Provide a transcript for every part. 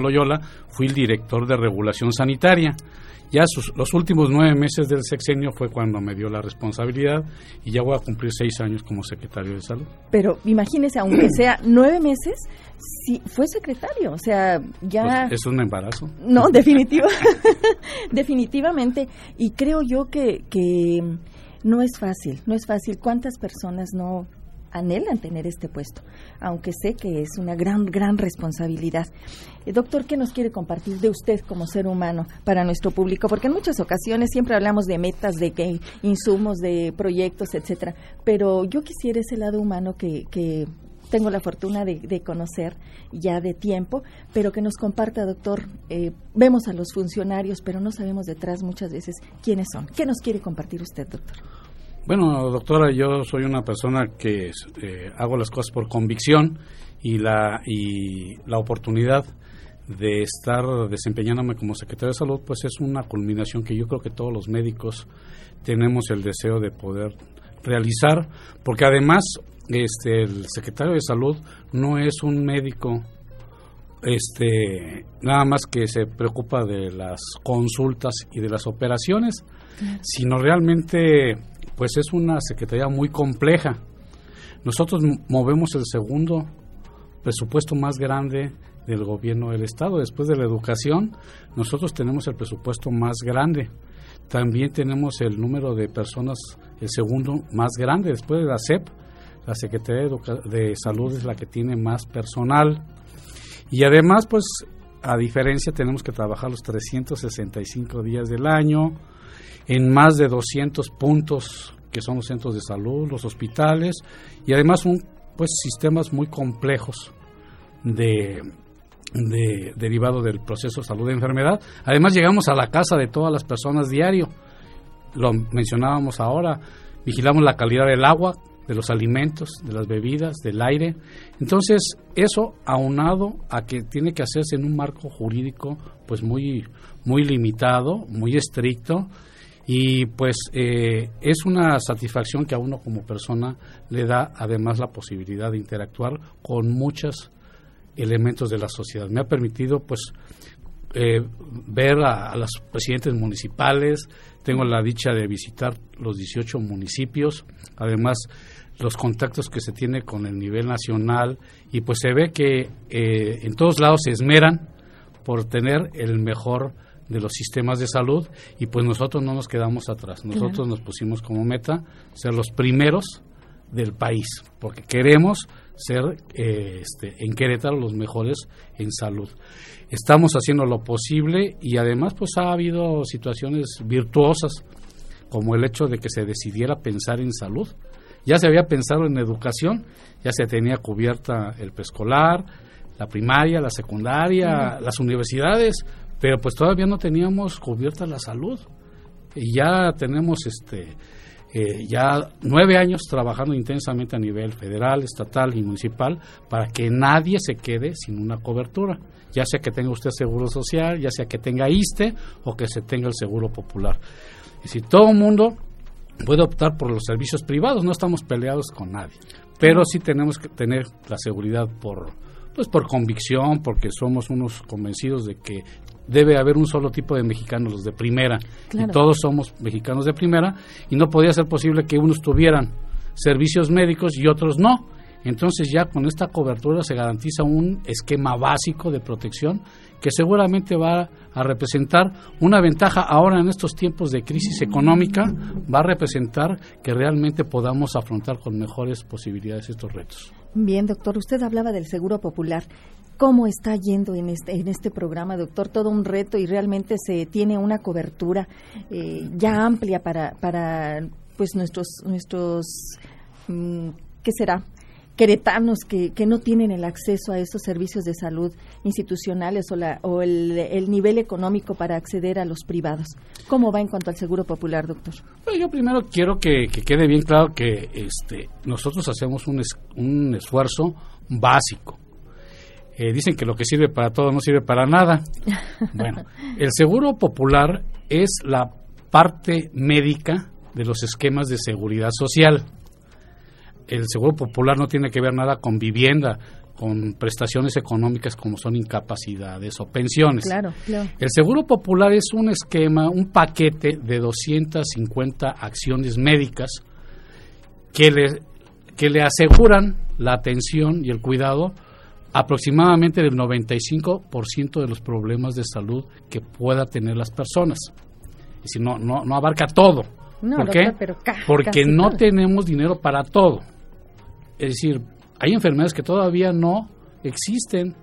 Loyola fui el director de regulación sanitaria. Ya los últimos nueve meses del sexenio fue cuando me dio la responsabilidad y ya voy a cumplir seis años como secretario de salud. Pero imagínese, aunque sea nueve meses, sí, fue secretario, o sea, ya... Pues, es un embarazo. No, definitivo, definitivamente. Y creo yo que, que no es fácil, no es fácil. ¿Cuántas personas no anhelan tener este puesto, aunque sé que es una gran, gran responsabilidad. Eh, doctor, ¿qué nos quiere compartir de usted como ser humano para nuestro público? Porque en muchas ocasiones siempre hablamos de metas, de que insumos, de proyectos, etcétera, pero yo quisiera ese lado humano que, que tengo la fortuna de, conocer ya de tiempo, pero que nos comparta, doctor. Eh, vemos a los funcionarios, pero no sabemos detrás muchas veces quiénes son. ¿Qué nos quiere compartir usted, doctor? Bueno, doctora, yo soy una persona que eh, hago las cosas por convicción y la, y la oportunidad de estar desempeñándome como secretario de salud, pues es una culminación que yo creo que todos los médicos tenemos el deseo de poder realizar, porque además este el secretario de salud no es un médico este nada más que se preocupa de las consultas y de las operaciones, sino realmente pues es una secretaría muy compleja. Nosotros movemos el segundo presupuesto más grande del gobierno del Estado. Después de la educación, nosotros tenemos el presupuesto más grande. También tenemos el número de personas, el segundo más grande. Después de la SEP, la Secretaría de, Salud es la que tiene más personal. Y además, pues, a diferencia, tenemos que trabajar los 365 días del año en más de 200 puntos que son los centros de salud, los hospitales y además un pues sistemas muy complejos de, de derivado del proceso de salud de enfermedad. Además llegamos a la casa de todas las personas diario. Lo mencionábamos ahora, vigilamos la calidad del agua, de los alimentos, de las bebidas, del aire. Entonces, eso aunado a que tiene que hacerse en un marco jurídico pues muy muy limitado, muy estricto y pues eh, es una satisfacción que a uno como persona le da además la posibilidad de interactuar con muchos elementos de la sociedad. Me ha permitido pues eh, ver a, a, los presidentes municipales, tengo la dicha de visitar los 18 municipios, además los contactos que se tiene con el nivel nacional. Y pues se ve que eh, en todos lados se esmeran por tener el mejor de los sistemas de salud y pues nosotros no nos quedamos atrás. Nosotros nos pusimos como meta ser los primeros del país, porque queremos ser eh, este, en Querétaro los mejores en salud. Estamos haciendo lo posible y además pues ha habido situaciones virtuosas como el hecho de que se decidiera pensar en salud. Ya se había pensado en educación, ya se tenía cubierta el preescolar, la primaria, la secundaria, las universidades, pero pues todavía no teníamos cubierta la salud. Y ya tenemos este eh, ya nueve años trabajando intensamente a nivel federal, estatal y municipal para que nadie se quede sin una cobertura, ya sea que tenga usted seguro social, ya sea que tenga ISTE o que se tenga el seguro popular. Es decir, todo mundo puede optar por los servicios privados, no estamos peleados con nadie, pero sí tenemos que tener la seguridad por pues por convicción, porque somos unos convencidos de que debe haber un solo tipo de mexicanos, los de primera. Y todos somos mexicanos de primera y no podía ser posible que unos tuvieran servicios médicos y otros no. Entonces ya con esta cobertura se garantiza un esquema básico de protección que seguramente va a representar una ventaja ahora en estos tiempos de crisis económica, va a representar que realmente podamos afrontar con mejores posibilidades estos retos. Bien, doctor, usted hablaba del seguro popular. ¿Cómo está yendo en este, en este programa, doctor? Todo un reto y realmente se tiene una cobertura eh, ya amplia para, para pues nuestros, nuestros mm, ¿qué será? queretanos que, que no tienen el acceso a estos servicios de salud institucionales o, la, o el, el, nivel económico para acceder a los privados. ¿Cómo va en cuanto al seguro popular, doctor? yo primero quiero que, que, quede bien claro que este, nosotros hacemos un, un esfuerzo básico eh, dicen que lo que sirve para todo no sirve para nada. Bueno, el seguro popular es la parte médica de los esquemas de seguridad social. El seguro popular no tiene que ver nada con vivienda. con prestaciones económicas como son incapacidades o pensiones. Claro, claro. El Seguro Popular es un esquema, un paquete de 250 acciones médicas que le, que le aseguran la atención y el cuidado aproximadamente del 95% de los problemas de salud que pueda tener las personas. Y si no, no, no abarca todo. ¿Por qué? Porque no tenemos dinero para todo. Es decir, hay enfermedades que todavía no existen.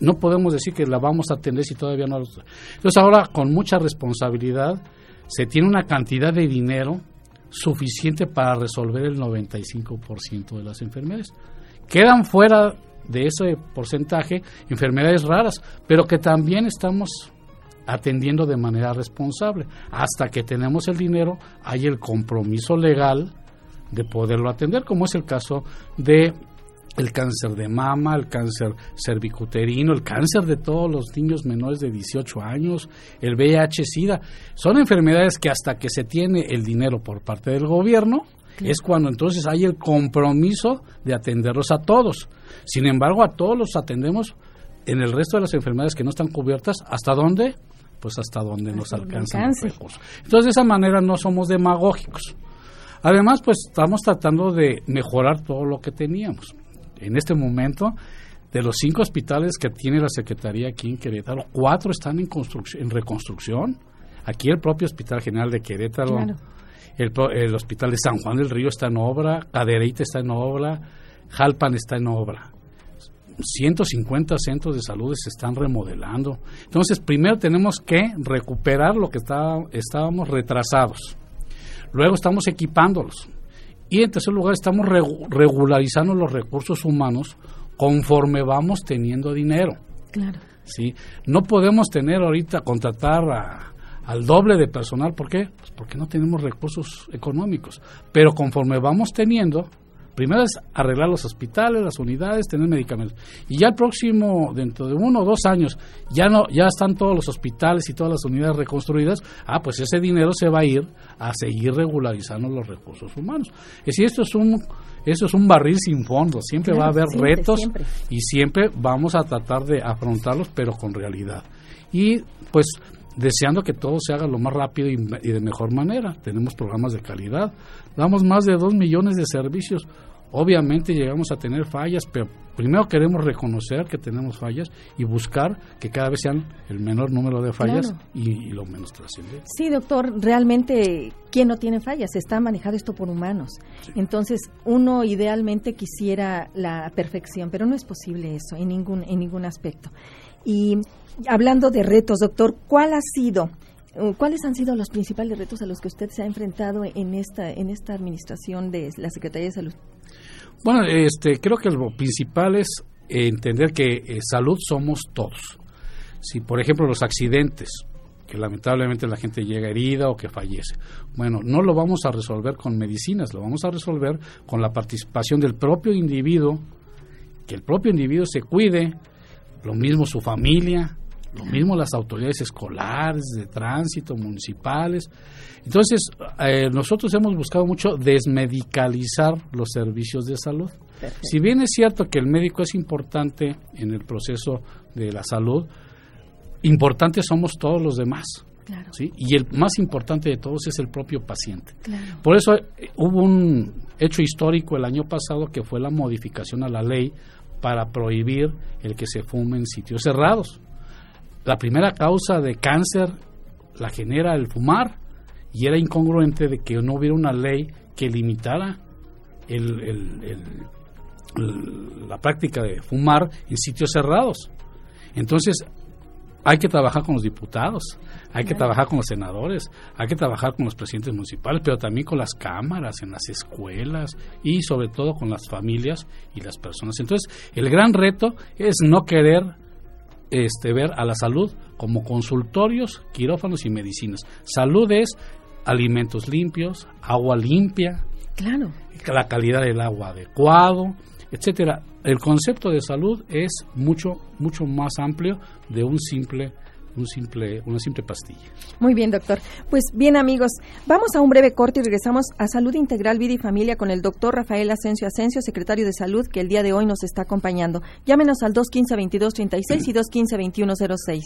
No podemos decir que la vamos a atender si todavía no. Entonces ahora con mucha responsabilidad se tiene una cantidad de dinero suficiente para resolver el 95% de las enfermedades. Quedan fuera de ese porcentaje enfermedades raras, pero que también estamos atendiendo de manera responsable. Hasta que tenemos el dinero, hay el compromiso legal de poderlo atender, como es el caso de el cáncer de mama, el cáncer cervicuterino, el cáncer de todos los niños menores de 18 años, el VIH-Sida. Son enfermedades que hasta que se tiene el dinero por parte del gobierno, es cuando entonces hay el compromiso de atenderlos a todos. Sin embargo, a todos los atendemos en el resto de las enfermedades que no están cubiertas. ¿Hasta dónde? Pues hasta donde nos alcanzan los recursos. Entonces, de esa manera no somos demagógicos. Además, pues estamos tratando de mejorar todo lo que teníamos. En este momento, de los cinco hospitales que tiene la Secretaría aquí en Querétaro, cuatro están en, en reconstrucción. Aquí el propio Hospital General de Querétaro, el, Hospital de San Juan del Río está en obra, Cadereyte está en obra, Jalpan está en obra. 150 centros de salud se están remodelando. Entonces, primero tenemos que recuperar lo que estábamos retrasados. Luego estamos equipándolos. Y en tercer lugar, estamos regularizando los recursos humanos conforme vamos teniendo dinero. Claro. ¿sí? No podemos tener ahorita, contratar al doble de personal. ¿Por qué? Pues porque no tenemos recursos económicos. Pero conforme vamos teniendo, Primero es arreglar los hospitales, las unidades, tener medicamentos. Y ya el próximo, dentro de uno o dos años, ya no, ya están todos los hospitales y todas las unidades reconstruidas. Ah, pues ese dinero se va a ir a seguir regularizando los recursos humanos. Es decir, esto es un, esto es un barril sin fondo. Siempre va a haber retos y siempre vamos a tratar de afrontarlos, pero con realidad. Y pues deseando que todo se haga lo más rápido y, de mejor manera. Tenemos programas de calidad, damos más de dos millones de servicios. Obviamente llegamos a tener fallas, pero primero queremos reconocer que tenemos fallas y buscar que cada vez sean el menor número de fallas y, lo menos trascendente. Sí, doctor, realmente, ¿quién no tiene fallas? Está manejado esto por humanos. Entonces, uno idealmente quisiera la perfección, pero no es posible eso en ningún, en ningún aspecto. Y hablando de retos, doctor, ¿cuál ha sido, cuáles han sido los principales retos a los que usted se ha enfrentado en esta, en esta administración de la Secretaría de Salud? Bueno, este, creo que lo principal es entender que eh, salud somos todos. Si, por ejemplo, los accidentes, que lamentablemente la gente llega herida o que fallece. Bueno, no lo vamos a resolver con medicinas, lo vamos a resolver con la participación del propio individuo, que el propio individuo se cuide, lo mismo su familia, lo mismo las autoridades escolares, de tránsito, municipales. Entonces, eh, nosotros hemos buscado mucho desmedicalizar los servicios de salud. Si bien es cierto que el médico es importante en el proceso de la salud, importantes somos todos los demás. ¿sí? Y el más importante de todos es el propio paciente. Por eso eh, hubo un hecho histórico el año pasado que fue la modificación a la ley para prohibir el que se fume en sitios cerrados. La primera causa de cáncer la genera el fumar y era incongruente de que no hubiera una ley que limitara la práctica de fumar en sitios cerrados. Entonces, hay que trabajar con los diputados, hay que trabajar con los senadores, hay que trabajar con los presidentes municipales, pero también con las cámaras, en las escuelas y sobre todo con las familias y las personas. Entonces, el gran reto es no querer este, ver a la salud como consultorios, quirófanos y medicinas. Salud es alimentos limpios, agua limpia, claro. la calidad del agua adecuado, etcétera. El concepto de salud es mucho mucho más amplio de un simple un simple, una simple pastilla. Muy bien, doctor. Pues bien, amigos, vamos a un breve corte y regresamos a Salud Integral, Vida y Familia con el doctor Rafael Asensio Asensio, secretario de Salud, que el día de hoy nos está acompañando. Llámenos al 215-2236 y 215-2106.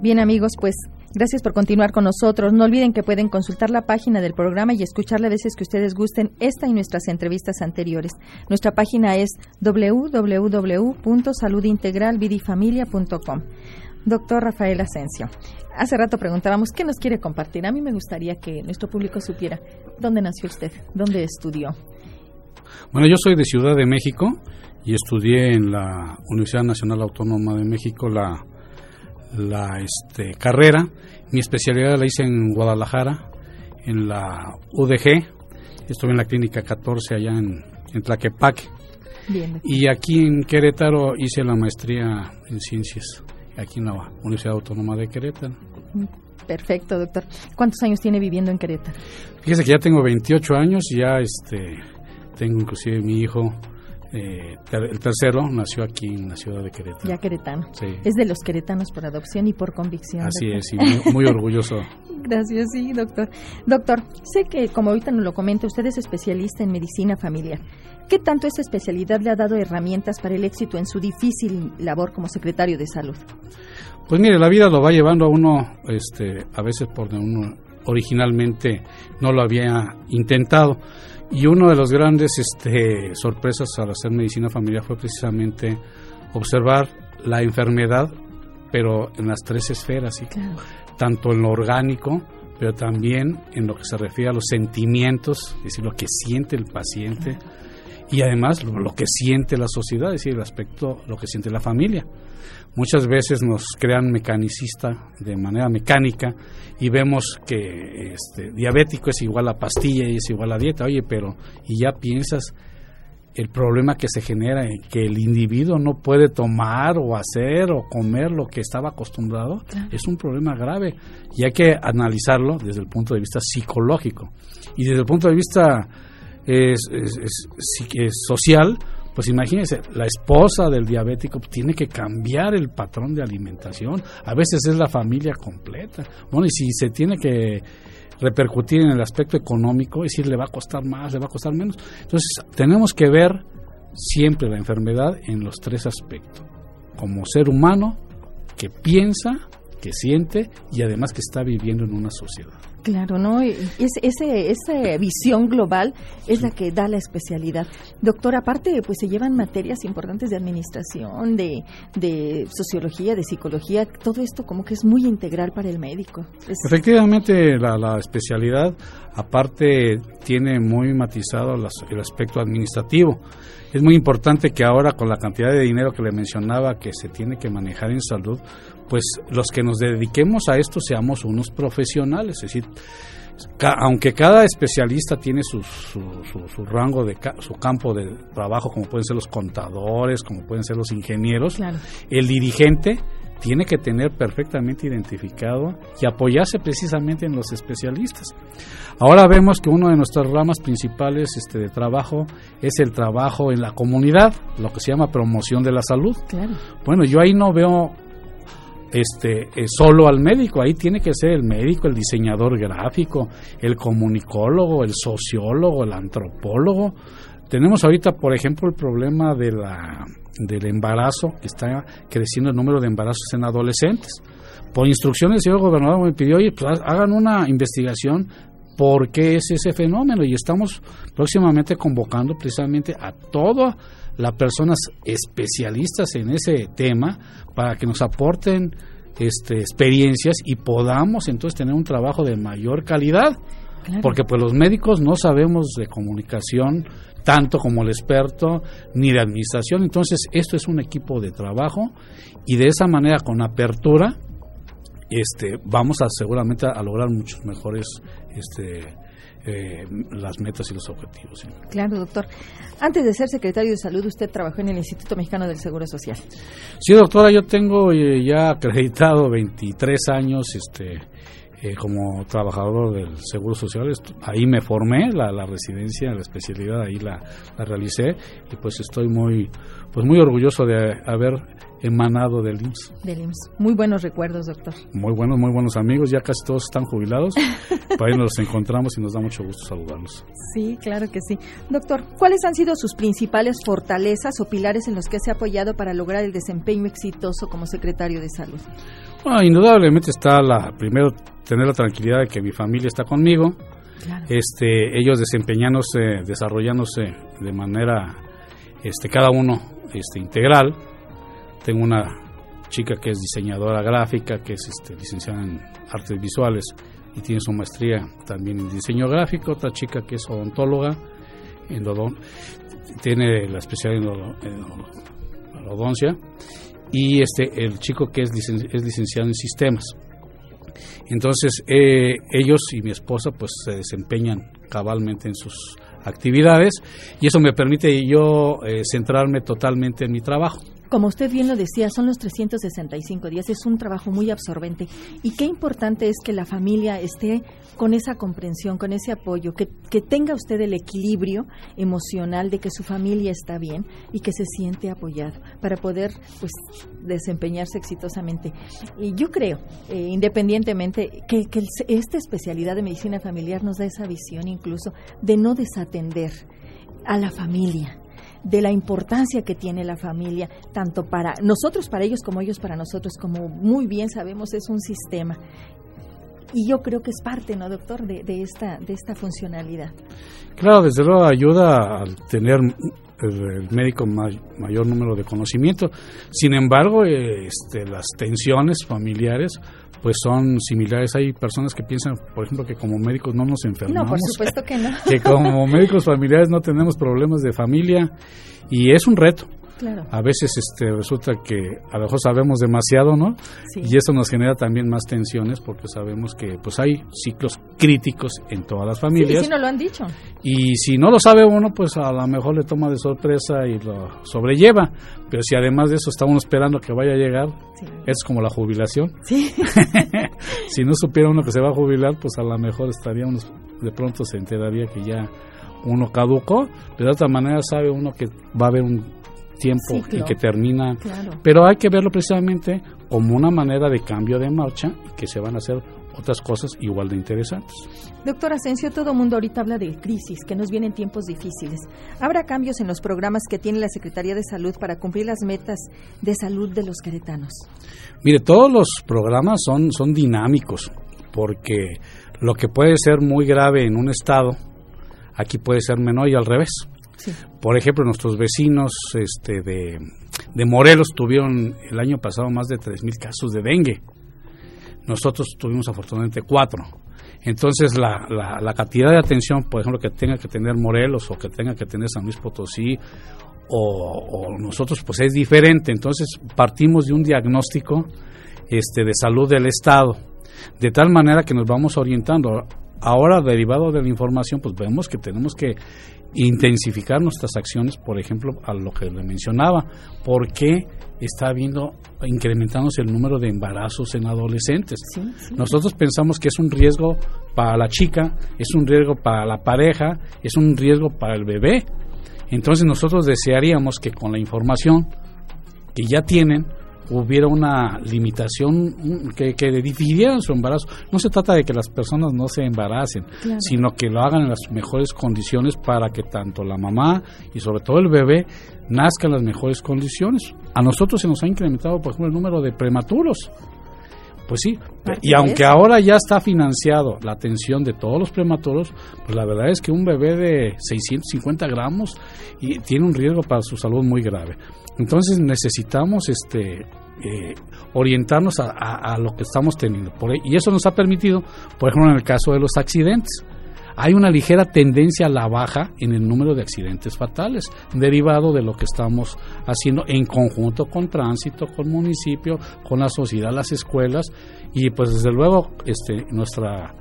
Bien, amigos, pues Gracias por continuar con nosotros. No olviden que pueden consultar la página del programa y escuchar las veces que ustedes gusten esta y nuestras entrevistas anteriores. Nuestra página es www.saludintegralvidifamilia.com. Doctor Rafael Asensio, hace rato preguntábamos qué nos quiere compartir. A mí me gustaría que nuestro público supiera dónde nació usted, dónde estudió. Bueno, yo soy de Ciudad de México y estudié en la Universidad Nacional Autónoma de México la la este, carrera. Mi especialidad la hice en Guadalajara, en la UDG. Estuve en la clínica 14 allá en, en Tlaquepaque. Y aquí en Querétaro hice la maestría en ciencias, aquí en la Universidad Autónoma de Querétaro. Perfecto, doctor. ¿Cuántos años tiene viviendo en Querétaro? Fíjese que ya tengo 28 años, ya este, tengo inclusive mi hijo eh, el tercero nació aquí en la ciudad de Querétaro. Ya queretano. Es de los queretanos por adopción y por convicción. Así es, y muy, orgulloso. Gracias, sí, doctor. Doctor, sé que, como ahorita nos lo comenta, usted es especialista en medicina familiar. ¿Qué tanto esa especialidad le ha dado herramientas para el éxito en su difícil labor como secretario de salud? Pues mire, la vida lo va llevando a uno, este, a veces por donde uno originalmente no lo había intentado. Y una de las grandes este, sorpresas al hacer medicina familiar fue precisamente observar la enfermedad, pero en las tres esferas, tanto en lo orgánico, pero también en lo que se refiere a los sentimientos, es decir, lo que siente el paciente, y además lo, que siente la sociedad, es decir, el aspecto, lo que siente la familia. Muchas veces nos crean mecanicista de manera mecánica y vemos que este, diabético es igual a pastilla y es igual a dieta. Oye, pero y ya piensas el problema que se genera en que el individuo no puede tomar o hacer o comer lo que estaba acostumbrado, es un problema grave y hay que analizarlo desde el punto de vista psicológico y desde el punto de vista es, social, pues imagínense, la esposa del diabético tiene que cambiar el patrón de alimentación. A veces es la familia completa. Bueno, y si se tiene que repercutir en el aspecto económico, es decir, le va a costar más, le va a costar menos. Entonces, tenemos que ver siempre la enfermedad en los tres aspectos. Como ser humano que piensa, que siente y además que está viviendo en una sociedad. Claro, ¿no? Es, ese, esa visión global es la que da la especialidad. Doctor, aparte, pues se llevan materias importantes de administración, de, de sociología, de psicología, todo esto como que es muy integral para el médico. Efectivamente, la, la, especialidad, aparte, tiene muy matizado el aspecto administrativo. Es muy importante que ahora, con la cantidad de dinero que le mencionaba que se tiene que manejar en salud, pues los que nos dediquemos a esto seamos unos profesionales, es decir, aunque cada especialista tiene su, su, rango de su campo de trabajo, como pueden ser los contadores, como pueden ser los ingenieros, el dirigente tiene que tener perfectamente identificado y apoyarse precisamente en los especialistas. Ahora vemos que una de nuestras ramas principales este, de trabajo es el trabajo en la comunidad, lo que se llama promoción de la salud. Bueno, yo ahí no veo este eh, solo al médico, ahí tiene que ser el médico, el diseñador gráfico, el comunicólogo, el sociólogo, el antropólogo. Tenemos ahorita, por ejemplo, el problema de la, del embarazo, que está creciendo el número de embarazos en adolescentes. Por instrucciones del señor gobernador me pidió, oye, pues hagan una investigación por qué es ese fenómeno. Y estamos próximamente convocando precisamente a toda las personas especialistas en ese tema para que nos aporten este, experiencias y podamos entonces tener un trabajo de mayor calidad. Porque pues los médicos no sabemos de comunicación tanto como el experto ni de administración, entonces esto es un equipo de trabajo y de esa manera con apertura este vamos a seguramente a lograr muchos mejores este eh, las metas y los objetivos. Claro, doctor. Antes de ser secretario de salud, usted trabajó en el Instituto Mexicano del Seguro Social. Sí, doctora, yo tengo eh, ya acreditado 23 años este, eh, como trabajador del Seguro Social. Ahí me formé, la, la residencia, la especialidad, ahí la, la, realicé y pues estoy muy, pues muy orgulloso de haber emanado del IMSS. Del IMSS. Muy buenos recuerdos, doctor. Muy buenos, muy buenos amigos. Ya casi todos están jubilados. Por ahí nos encontramos y nos da mucho gusto saludarlos. Sí, claro que sí. Doctor, ¿cuáles han sido sus principales fortalezas o pilares en los que se ha apoyado para lograr el desempeño exitoso como secretario de salud? Bueno, indudablemente está la primero tener la tranquilidad de que mi familia está conmigo. Este, ellos desempeñándose, desarrollándose de manera, este, cada uno, este, integral tengo una chica que es diseñadora gráfica, que es este, licenciada en artes visuales y tiene su maestría también en diseño gráfico. Otra chica que es odontóloga, en tiene la especialidad en, odoncia. Y este, el chico que es, es licenciado en sistemas. Entonces, eh, ellos y mi esposa pues se desempeñan cabalmente en sus actividades y eso me permite yo eh, centrarme totalmente en mi trabajo. Como usted bien lo decía, son los 365 días, es un trabajo muy absorbente y qué importante es que la familia esté con esa comprensión, con ese apoyo, que, que tenga usted el equilibrio emocional de que su familia está bien y que se siente apoyado para poder pues desempeñarse exitosamente. Y yo creo, eh, independientemente, que, que esta especialidad de medicina familiar nos da esa visión incluso de no desatender a la familia de la importancia que tiene la familia, tanto para nosotros, para ellos, como ellos para nosotros, como muy bien sabemos, es un sistema. Y yo creo que es parte, ¿no, doctor, de, de esta, de esta funcionalidad? Claro, desde luego ayuda al tener el, médico mayor número de conocimiento. Sin embargo, este, las tensiones familiares pues son similares. Hay personas que piensan, por ejemplo, que como médicos no nos enfermamos. No, por supuesto que no. que como médicos familiares no tenemos problemas de familia y es un reto. A veces este, resulta que a lo mejor sabemos demasiado, ¿no? Y eso nos genera también más tensiones porque sabemos que pues hay ciclos críticos en todas las familias. Sí, sí, no lo han dicho. Y si no lo sabe uno, pues a lo mejor le toma de sorpresa y lo sobrelleva. Pero si además de eso está uno esperando que vaya a llegar, es como la jubilación. Sí. si no supiera uno que se va a jubilar, pues a lo mejor estaría uno, de pronto se enteraría que ya uno caducó, pero de otra manera sabe uno que va a haber un tiempo y que termina. Pero hay que verlo precisamente como una manera de cambio de marcha y que se van a hacer otras cosas igual de interesantes. Doctor Asensio, todo el mundo ahorita habla de crisis, que nos vienen tiempos difíciles. ¿Habrá cambios en los programas que tiene la Secretaría de Salud para cumplir las metas de salud de los queretanos? Mire, todos los programas son, son dinámicos, porque lo que puede ser muy grave en un estado, aquí puede ser menor y al revés. Por ejemplo, nuestros vecinos este, de, de Morelos tuvieron el año pasado más de 3.000 casos de dengue. Nosotros tuvimos afortunadamente cuatro. Entonces, la, la, cantidad de atención, por ejemplo, que tenga que tener Morelos o que tenga que tener San Luis Potosí o, nosotros, pues es diferente. Entonces, partimos de un diagnóstico este, de salud del Estado, de tal manera que nos vamos orientando. Ahora, derivado de la información, pues vemos que tenemos que intensificar nuestras acciones, por ejemplo, a lo que le mencionaba, porque está habiendo, incrementándose el número de embarazos en adolescentes. Nosotros pensamos que es un riesgo para la chica, es un riesgo para la pareja, es un riesgo para el bebé. Entonces nosotros desearíamos que con la información que ya tienen, hubiera una limitación que, que dividieran su embarazo. No se trata de que las personas no se embaracen, sino que lo hagan en las mejores condiciones para que tanto la mamá y sobre todo el bebé nazca en las mejores condiciones. A nosotros se nos ha incrementado, por ejemplo, el número de prematuros. Pues sí, y aunque ahora ya está financiado la atención de todos los prematuros, pues la verdad es que un bebé de 650 gramos y tiene un riesgo para su salud muy grave. Entonces necesitamos este eh, orientarnos a, lo que estamos teniendo. Por, y eso nos ha permitido, por ejemplo, en el caso de los accidentes, hay una ligera tendencia a la baja en el número de accidentes fatales, derivado de lo que estamos haciendo en conjunto con tránsito, con municipio, con la sociedad, las escuelas. Y pues desde luego este nuestra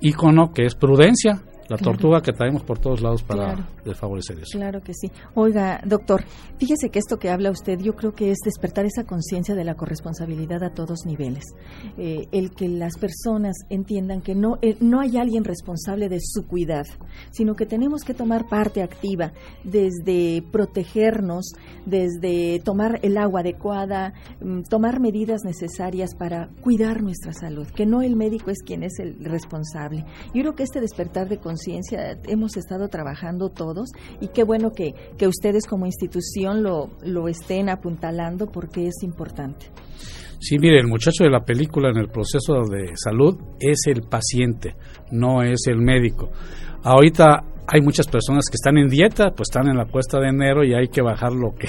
icono que es prudencia la tortuga que traemos por todos lados para desfavorecer eso. Claro que sí. Oiga, doctor, fíjese que esto que habla usted, yo creo que es despertar esa conciencia de la corresponsabilidad a todos niveles. Eh, el que las personas entiendan que no, eh, no hay alguien responsable de su cuidado, sino que tenemos que tomar parte activa desde protegernos, desde tomar el agua adecuada, mm, tomar medidas necesarias para cuidar nuestra salud, que no el médico es quien es el responsable. Yo creo que este despertar de conciencia hemos estado trabajando todos y qué bueno que, que ustedes como institución lo, lo estén apuntalando porque es importante. Sí, mire, el muchacho de la película en el proceso de salud es el paciente, no es el médico. Ahorita hay muchas personas que están en dieta, pues están en la cuesta de enero y hay que bajar lo que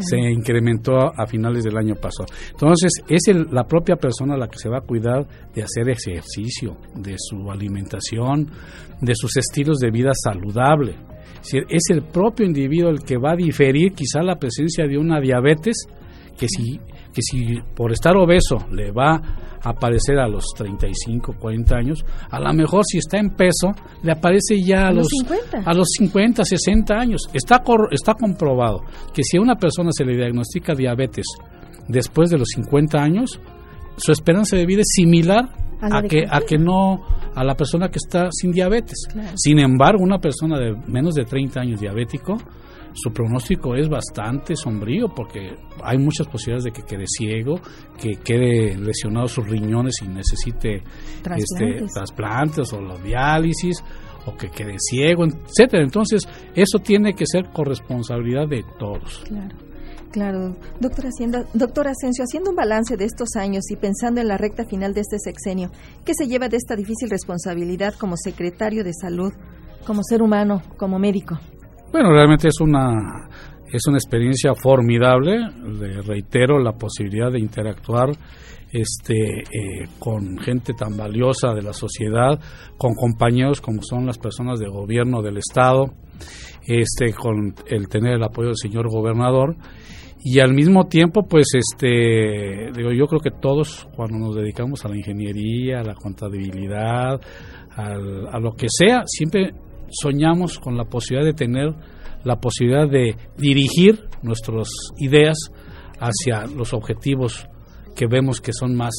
se incrementó a finales del año pasado. Entonces, es la propia persona la que se va a cuidar de hacer ejercicio, de su alimentación, de sus estilos de vida saludable. Es el propio individuo el que va a diferir quizá la presencia de una diabetes que si, que si por estar obeso le va a aparecer a los 35, 40 años, a lo mejor si está en peso le aparece ya a, los, 50. a los 50, 60 años. Está, está comprobado que si a una persona se le diagnostica diabetes después de los 50 años, su esperanza de vida es similar a, que, a que no a la persona que está sin diabetes. Sin embargo, una persona de menos de 30 años diabético su pronóstico es bastante sombrío porque hay muchas posibilidades de que quede ciego, que quede lesionado sus riñones y necesite trasplantes, este, trasplantes o la diálisis o que quede ciego, etcétera. Entonces, eso tiene que ser corresponsabilidad de todos. Claro. Claro, doctor, Hacienda, doctor Asensio, haciendo un balance de estos años y pensando en la recta final de este sexenio, ¿qué se lleva de esta difícil responsabilidad como secretario de salud, como ser humano, como médico? Bueno, realmente es una es una experiencia formidable. Le reitero la posibilidad de interactuar este, eh, con gente tan valiosa de la sociedad, con compañeros como son las personas de gobierno del Estado, este, con el tener el apoyo del señor gobernador. Y al mismo tiempo, pues, este, digo, yo creo que todos cuando nos dedicamos a la ingeniería, a la contabilidad, a lo que sea, siempre soñamos con la posibilidad de tener la posibilidad de dirigir nuestras ideas hacia los objetivos que vemos que son más,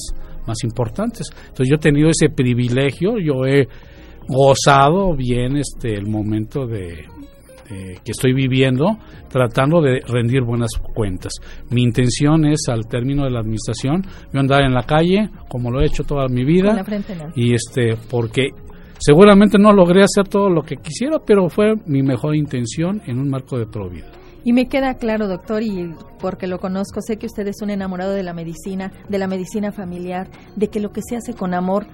más importantes. Entonces yo he tenido ese privilegio, yo he gozado bien este el momento de, que estoy viviendo tratando de rendir buenas cuentas. Mi intención es al término de la administración yo andar en la calle como lo he hecho toda mi vida y este porque Seguramente no logré hacer todo lo que quisiera, pero fue mi mejor intención en un marco de provida. Y me queda claro, doctor, y porque lo conozco, sé que usted es un enamorado de la medicina, de la medicina familiar, de que lo que se hace con amor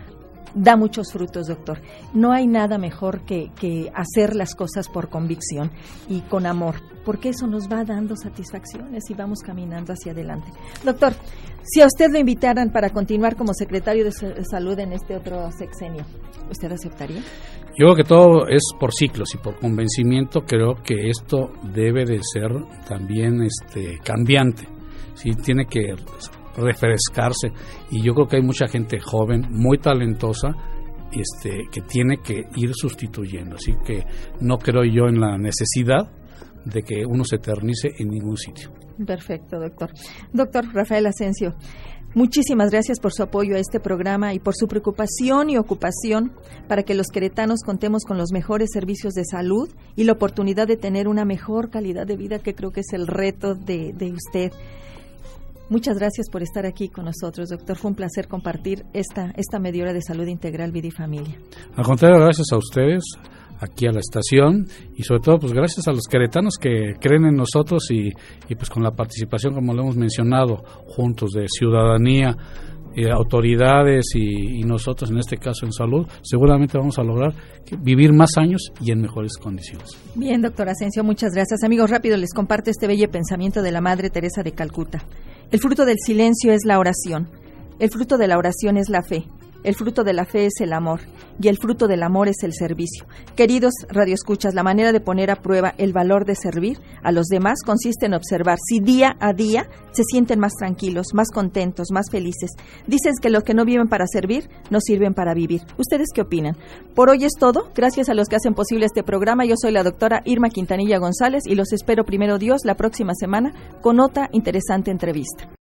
da muchos frutos, doctor. No hay nada mejor que, que, hacer las cosas por convicción y con amor, porque eso nos va dando satisfacciones y vamos caminando hacia adelante. Doctor, si a usted lo invitaran para continuar como secretario de salud en este otro sexenio, ¿usted aceptaría? Yo creo que todo es por ciclos y por convencimiento creo que esto debe de ser también este cambiante. Sí, tiene que refrescarse y yo creo que hay mucha gente joven, muy talentosa, este, que tiene que ir sustituyendo. Así que no creo yo en la necesidad de que uno se eternice en ningún sitio. Perfecto, doctor. Doctor Rafael Asensio, muchísimas gracias por su apoyo a este programa y por su preocupación y ocupación para que los queretanos contemos con los mejores servicios de salud y la oportunidad de tener una mejor calidad de vida, que creo que es el reto de, de usted. Muchas gracias por estar aquí con nosotros, doctor. Fue un placer compartir esta, esta media hora de salud integral, vida y familia. Al contrario, gracias a ustedes, aquí a la estación y sobre todo pues gracias a los queretanos que creen en nosotros y, y pues con la participación, como lo hemos mencionado, juntos de ciudadanía, eh, autoridades y, y, nosotros en este caso en salud, seguramente vamos a lograr vivir más años y en mejores condiciones. Bien, doctor Asensio, muchas gracias. Amigos, rápido les comparto este bello pensamiento de la Madre Teresa de Calcuta. El fruto del silencio es la oración. El fruto de la oración es la fe. El fruto de la fe es el amor y el fruto del amor es el servicio. Queridos radioescuchas, la manera de poner a prueba el valor de servir a los demás consiste en observar si día a día se sienten más tranquilos, más contentos, más felices. Dicen que los que no viven para servir no sirven para vivir. ¿Ustedes qué opinan? Por hoy es todo. Gracias a los que hacen posible este programa. Yo soy la doctora Irma Quintanilla González y los espero primero Dios la próxima semana con otra interesante entrevista.